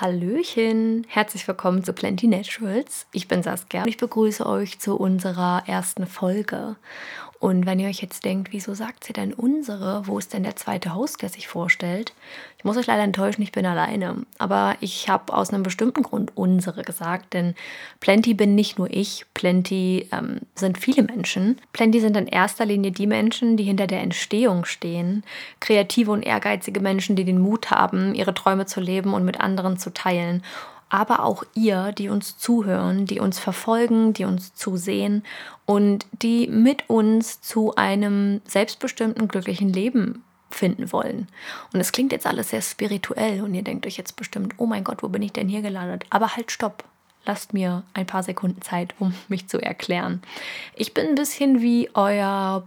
Hallöchen, herzlich willkommen zu Plenty Naturals. Ich bin Saskia und ich begrüße euch zu unserer ersten Folge. Und wenn ihr euch jetzt denkt, wieso sagt sie denn unsere? Wo ist denn der zweite Host, der sich vorstellt? Ich muss euch leider enttäuschen, ich bin alleine. Aber ich habe aus einem bestimmten Grund unsere gesagt, denn Plenty bin nicht nur ich, Plenty ähm, sind viele Menschen. Plenty sind in erster Linie die Menschen, die hinter der Entstehung stehen. Kreative und ehrgeizige Menschen, die den Mut haben, ihre Träume zu leben und mit anderen zu teilen aber auch ihr, die uns zuhören, die uns verfolgen, die uns zusehen und die mit uns zu einem selbstbestimmten, glücklichen Leben finden wollen. Und es klingt jetzt alles sehr spirituell und ihr denkt euch jetzt bestimmt, oh mein Gott, wo bin ich denn hier gelandet? Aber halt, stopp. Lasst mir ein paar Sekunden Zeit, um mich zu erklären. Ich bin ein bisschen wie euer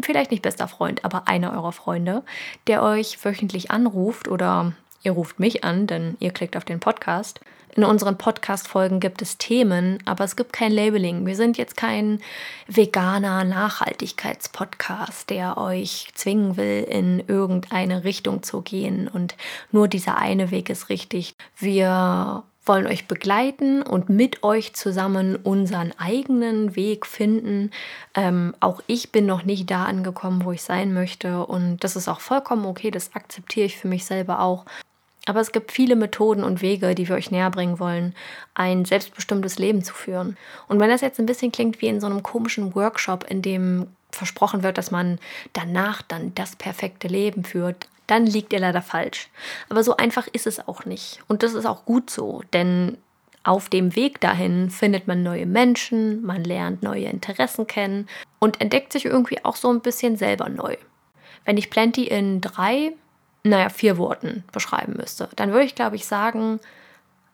vielleicht nicht bester Freund, aber einer eurer Freunde, der euch wöchentlich anruft oder Ihr ruft mich an, denn ihr klickt auf den Podcast. In unseren Podcast-Folgen gibt es Themen, aber es gibt kein Labeling. Wir sind jetzt kein veganer Nachhaltigkeitspodcast, der euch zwingen will, in irgendeine Richtung zu gehen und nur dieser eine Weg ist richtig. Wir wollen euch begleiten und mit euch zusammen unseren eigenen Weg finden. Ähm, auch ich bin noch nicht da angekommen, wo ich sein möchte und das ist auch vollkommen okay, das akzeptiere ich für mich selber auch. Aber es gibt viele Methoden und Wege, die wir euch näher bringen wollen, ein selbstbestimmtes Leben zu führen. Und wenn das jetzt ein bisschen klingt wie in so einem komischen Workshop, in dem versprochen wird, dass man danach dann das perfekte Leben führt, dann liegt ihr leider falsch. Aber so einfach ist es auch nicht. Und das ist auch gut so, denn auf dem Weg dahin findet man neue Menschen, man lernt neue Interessen kennen und entdeckt sich irgendwie auch so ein bisschen selber neu. Wenn ich Plenty in drei naja, vier Worten beschreiben müsste, dann würde ich, glaube ich, sagen,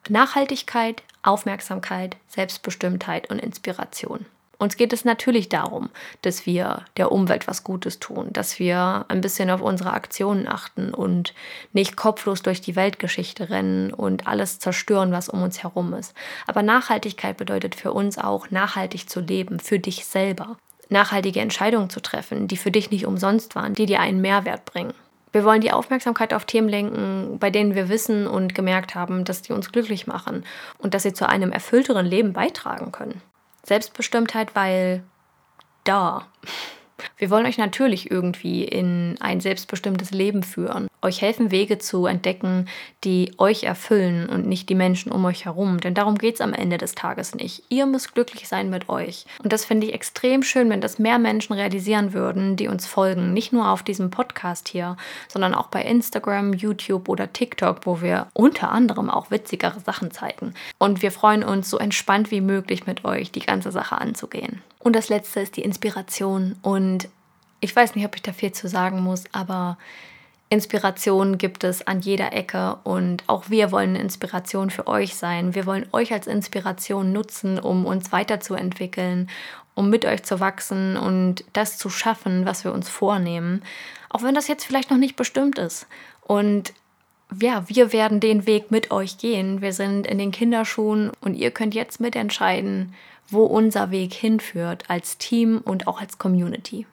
Nachhaltigkeit, Aufmerksamkeit, Selbstbestimmtheit und Inspiration. Uns geht es natürlich darum, dass wir der Umwelt was Gutes tun, dass wir ein bisschen auf unsere Aktionen achten und nicht kopflos durch die Weltgeschichte rennen und alles zerstören, was um uns herum ist. Aber Nachhaltigkeit bedeutet für uns auch, nachhaltig zu leben, für dich selber. Nachhaltige Entscheidungen zu treffen, die für dich nicht umsonst waren, die dir einen Mehrwert bringen. Wir wollen die Aufmerksamkeit auf Themen lenken, bei denen wir wissen und gemerkt haben, dass die uns glücklich machen und dass sie zu einem erfüllteren Leben beitragen können. Selbstbestimmtheit, weil da. Wir wollen euch natürlich irgendwie in ein selbstbestimmtes Leben führen, euch helfen, Wege zu entdecken, die euch erfüllen und nicht die Menschen um euch herum. Denn darum geht es am Ende des Tages nicht. Ihr müsst glücklich sein mit euch. Und das finde ich extrem schön, wenn das mehr Menschen realisieren würden, die uns folgen. Nicht nur auf diesem Podcast hier, sondern auch bei Instagram, YouTube oder TikTok, wo wir unter anderem auch witzigere Sachen zeigen. Und wir freuen uns, so entspannt wie möglich mit euch die ganze Sache anzugehen. Und das letzte ist die Inspiration. Und ich weiß nicht, ob ich da viel zu sagen muss, aber Inspiration gibt es an jeder Ecke und auch wir wollen Inspiration für euch sein. Wir wollen euch als Inspiration nutzen, um uns weiterzuentwickeln, um mit euch zu wachsen und das zu schaffen, was wir uns vornehmen. Auch wenn das jetzt vielleicht noch nicht bestimmt ist. Und ja, wir werden den Weg mit euch gehen. Wir sind in den Kinderschuhen und ihr könnt jetzt mitentscheiden, wo unser Weg hinführt als Team und auch als Community.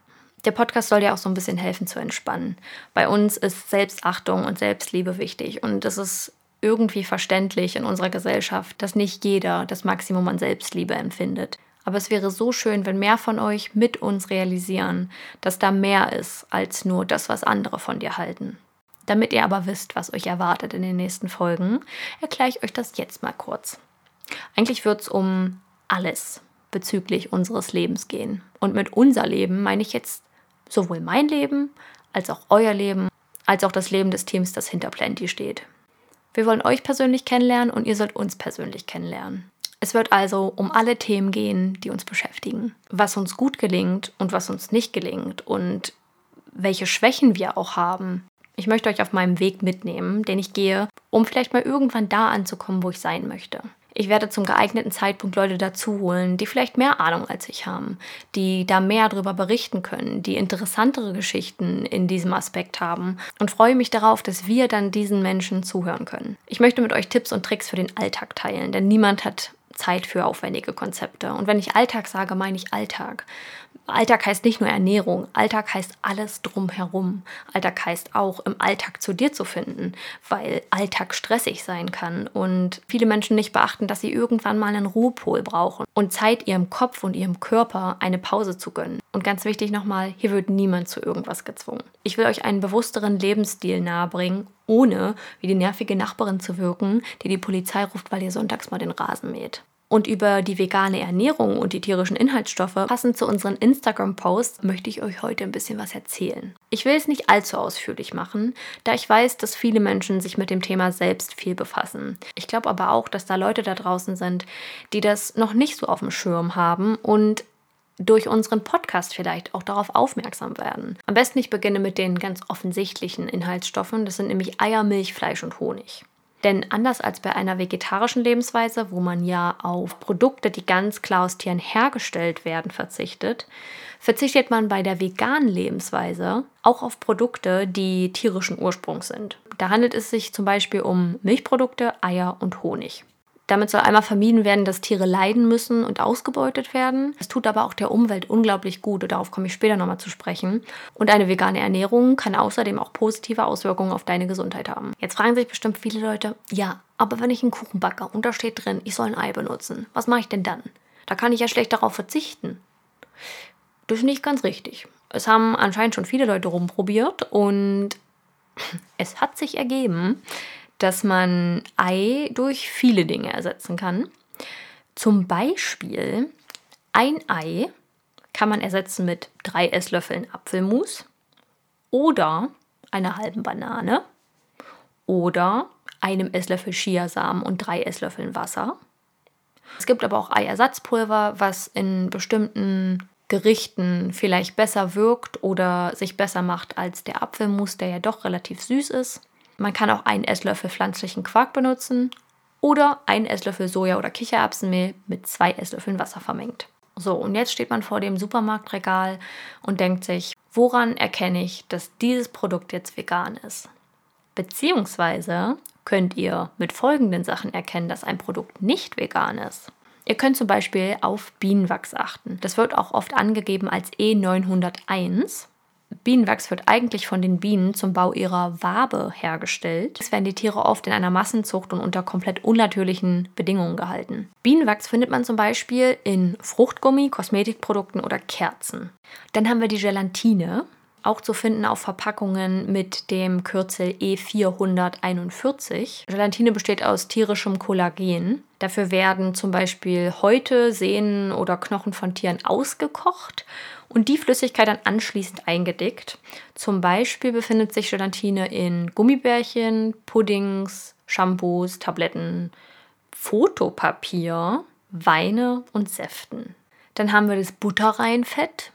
Der Podcast soll ja auch so ein bisschen helfen zu entspannen. Bei uns ist Selbstachtung und Selbstliebe wichtig und es ist irgendwie verständlich in unserer Gesellschaft, dass nicht jeder das Maximum an Selbstliebe empfindet. Aber es wäre so schön, wenn mehr von euch mit uns realisieren, dass da mehr ist als nur das, was andere von dir halten. Damit ihr aber wisst, was euch erwartet in den nächsten Folgen, erkläre ich euch das jetzt mal kurz. Eigentlich wird es um alles bezüglich unseres Lebens gehen. Und mit unser Leben meine ich jetzt sowohl mein Leben als auch euer Leben, als auch das Leben des Teams, das hinter Plenty steht. Wir wollen euch persönlich kennenlernen und ihr sollt uns persönlich kennenlernen. Es wird also um alle Themen gehen, die uns beschäftigen. Was uns gut gelingt und was uns nicht gelingt und welche Schwächen wir auch haben. Ich möchte euch auf meinem Weg mitnehmen, den ich gehe, um vielleicht mal irgendwann da anzukommen, wo ich sein möchte. Ich werde zum geeigneten Zeitpunkt Leute dazu holen, die vielleicht mehr Ahnung als ich haben, die da mehr darüber berichten können, die interessantere Geschichten in diesem Aspekt haben und freue mich darauf, dass wir dann diesen Menschen zuhören können. Ich möchte mit euch Tipps und Tricks für den Alltag teilen, denn niemand hat Zeit für aufwendige Konzepte. Und wenn ich Alltag sage, meine ich Alltag. Alltag heißt nicht nur Ernährung, Alltag heißt alles drumherum. Alltag heißt auch im Alltag zu dir zu finden, weil Alltag stressig sein kann und viele Menschen nicht beachten, dass sie irgendwann mal einen Ruhepol brauchen und Zeit ihrem Kopf und ihrem Körper eine Pause zu gönnen. Und ganz wichtig nochmal, hier wird niemand zu irgendwas gezwungen. Ich will euch einen bewussteren Lebensstil nahebringen, ohne wie die nervige Nachbarin zu wirken, die die Polizei ruft, weil ihr sonntags mal den Rasen mäht und über die vegane Ernährung und die tierischen Inhaltsstoffe passend zu unseren Instagram-Posts möchte ich euch heute ein bisschen was erzählen. Ich will es nicht allzu ausführlich machen, da ich weiß, dass viele Menschen sich mit dem Thema selbst viel befassen. Ich glaube aber auch, dass da Leute da draußen sind, die das noch nicht so auf dem Schirm haben und durch unseren Podcast vielleicht auch darauf aufmerksam werden. Am besten ich beginne mit den ganz offensichtlichen Inhaltsstoffen. Das sind nämlich Eier, Milch, Fleisch und Honig. Denn anders als bei einer vegetarischen Lebensweise, wo man ja auf Produkte, die ganz klar aus Tieren hergestellt werden, verzichtet, verzichtet man bei der veganen Lebensweise auch auf Produkte, die tierischen Ursprungs sind. Da handelt es sich zum Beispiel um Milchprodukte, Eier und Honig. Damit soll einmal vermieden werden, dass Tiere leiden müssen und ausgebeutet werden. Es tut aber auch der Umwelt unglaublich gut, und darauf komme ich später nochmal zu sprechen. Und eine vegane Ernährung kann außerdem auch positive Auswirkungen auf deine Gesundheit haben. Jetzt fragen sich bestimmt viele Leute, ja, aber wenn ich einen Kuchen backe und da steht drin, ich soll ein Ei benutzen, was mache ich denn dann? Da kann ich ja schlecht darauf verzichten. Das ist nicht ganz richtig. Es haben anscheinend schon viele Leute rumprobiert und es hat sich ergeben, dass man Ei durch viele Dinge ersetzen kann. Zum Beispiel ein Ei kann man ersetzen mit drei Esslöffeln Apfelmus oder einer halben Banane oder einem Esslöffel Chiasamen und drei Esslöffeln Wasser. Es gibt aber auch Eiersatzpulver, was in bestimmten Gerichten vielleicht besser wirkt oder sich besser macht als der Apfelmus, der ja doch relativ süß ist. Man kann auch einen Esslöffel pflanzlichen Quark benutzen oder einen Esslöffel Soja- oder Kichererbsenmehl mit zwei Esslöffeln Wasser vermengt. So, und jetzt steht man vor dem Supermarktregal und denkt sich, woran erkenne ich, dass dieses Produkt jetzt vegan ist? Beziehungsweise könnt ihr mit folgenden Sachen erkennen, dass ein Produkt nicht vegan ist. Ihr könnt zum Beispiel auf Bienenwachs achten. Das wird auch oft angegeben als E901 Bienenwachs wird eigentlich von den Bienen zum Bau ihrer Wabe hergestellt. Es werden die Tiere oft in einer Massenzucht und unter komplett unnatürlichen Bedingungen gehalten. Bienenwachs findet man zum Beispiel in Fruchtgummi, Kosmetikprodukten oder Kerzen. Dann haben wir die Gelatine, auch zu finden auf Verpackungen mit dem Kürzel E441. Gelatine besteht aus tierischem Kollagen. Dafür werden zum Beispiel Häute, Sehnen oder Knochen von Tieren ausgekocht und die Flüssigkeit dann anschließend eingedickt. Zum Beispiel befindet sich Gelatine in Gummibärchen, Puddings, Shampoos, Tabletten, Fotopapier, Weine und Säften. Dann haben wir das Butterreinfett.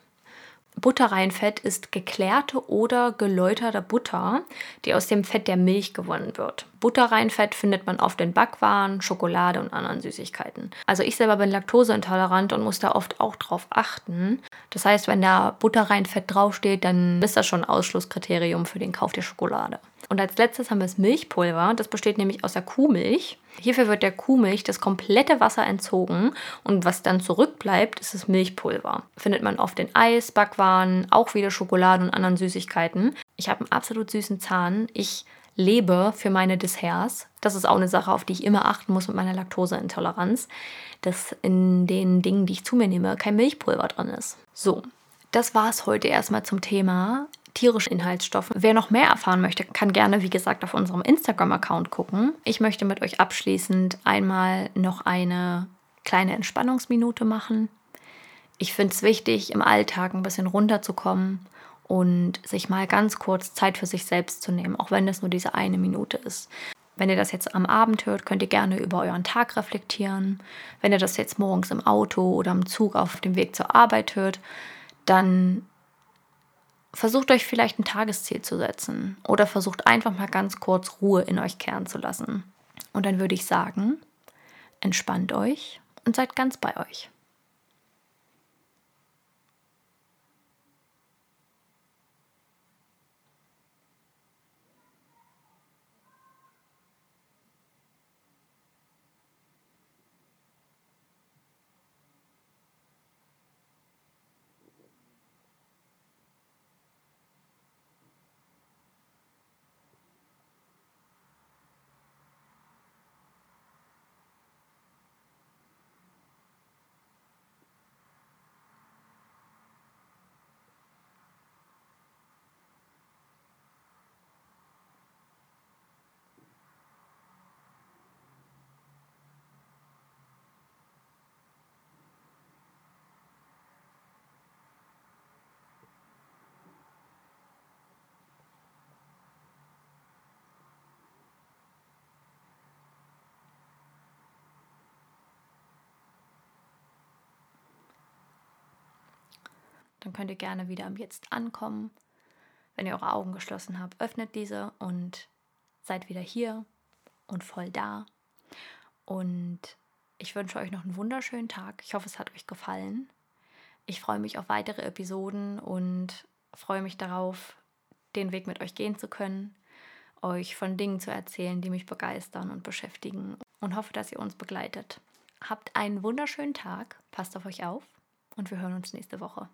Butterreinfett ist geklärte oder geläuterte Butter, die aus dem Fett der Milch gewonnen wird. Butterreinfett findet man oft in Backwaren, Schokolade und anderen Süßigkeiten. Also ich selber bin laktoseintolerant und muss da oft auch drauf achten. Das heißt, wenn da Butterreinfett draufsteht, dann ist das schon ein Ausschlusskriterium für den Kauf der Schokolade. Und als letztes haben wir das Milchpulver. Das besteht nämlich aus der Kuhmilch. Hierfür wird der Kuhmilch das komplette Wasser entzogen und was dann zurückbleibt, ist das Milchpulver. Findet man oft in Eis, Backwaren, auch wieder Schokolade und anderen Süßigkeiten. Ich habe einen absolut süßen Zahn. Ich lebe für meine Desserts. Das ist auch eine Sache, auf die ich immer achten muss mit meiner Laktoseintoleranz, dass in den Dingen, die ich zu mir nehme, kein Milchpulver drin ist. So, das war es heute erstmal zum Thema tierischen Inhaltsstoffe. Wer noch mehr erfahren möchte, kann gerne, wie gesagt, auf unserem Instagram-Account gucken. Ich möchte mit euch abschließend einmal noch eine kleine Entspannungsminute machen. Ich finde es wichtig, im Alltag ein bisschen runterzukommen und sich mal ganz kurz Zeit für sich selbst zu nehmen, auch wenn es nur diese eine Minute ist. Wenn ihr das jetzt am Abend hört, könnt ihr gerne über euren Tag reflektieren. Wenn ihr das jetzt morgens im Auto oder im Zug auf dem Weg zur Arbeit hört, dann versucht euch vielleicht ein Tagesziel zu setzen oder versucht einfach mal ganz kurz Ruhe in euch kehren zu lassen. Und dann würde ich sagen, entspannt euch und seid ganz bei euch. Dann könnt ihr gerne wieder am Jetzt ankommen. Wenn ihr eure Augen geschlossen habt, öffnet diese und seid wieder hier und voll da. Und ich wünsche euch noch einen wunderschönen Tag. Ich hoffe, es hat euch gefallen. Ich freue mich auf weitere Episoden und freue mich darauf, den Weg mit euch gehen zu können, euch von Dingen zu erzählen, die mich begeistern und beschäftigen und hoffe, dass ihr uns begleitet. Habt einen wunderschönen Tag, passt auf euch auf und wir hören uns nächste Woche.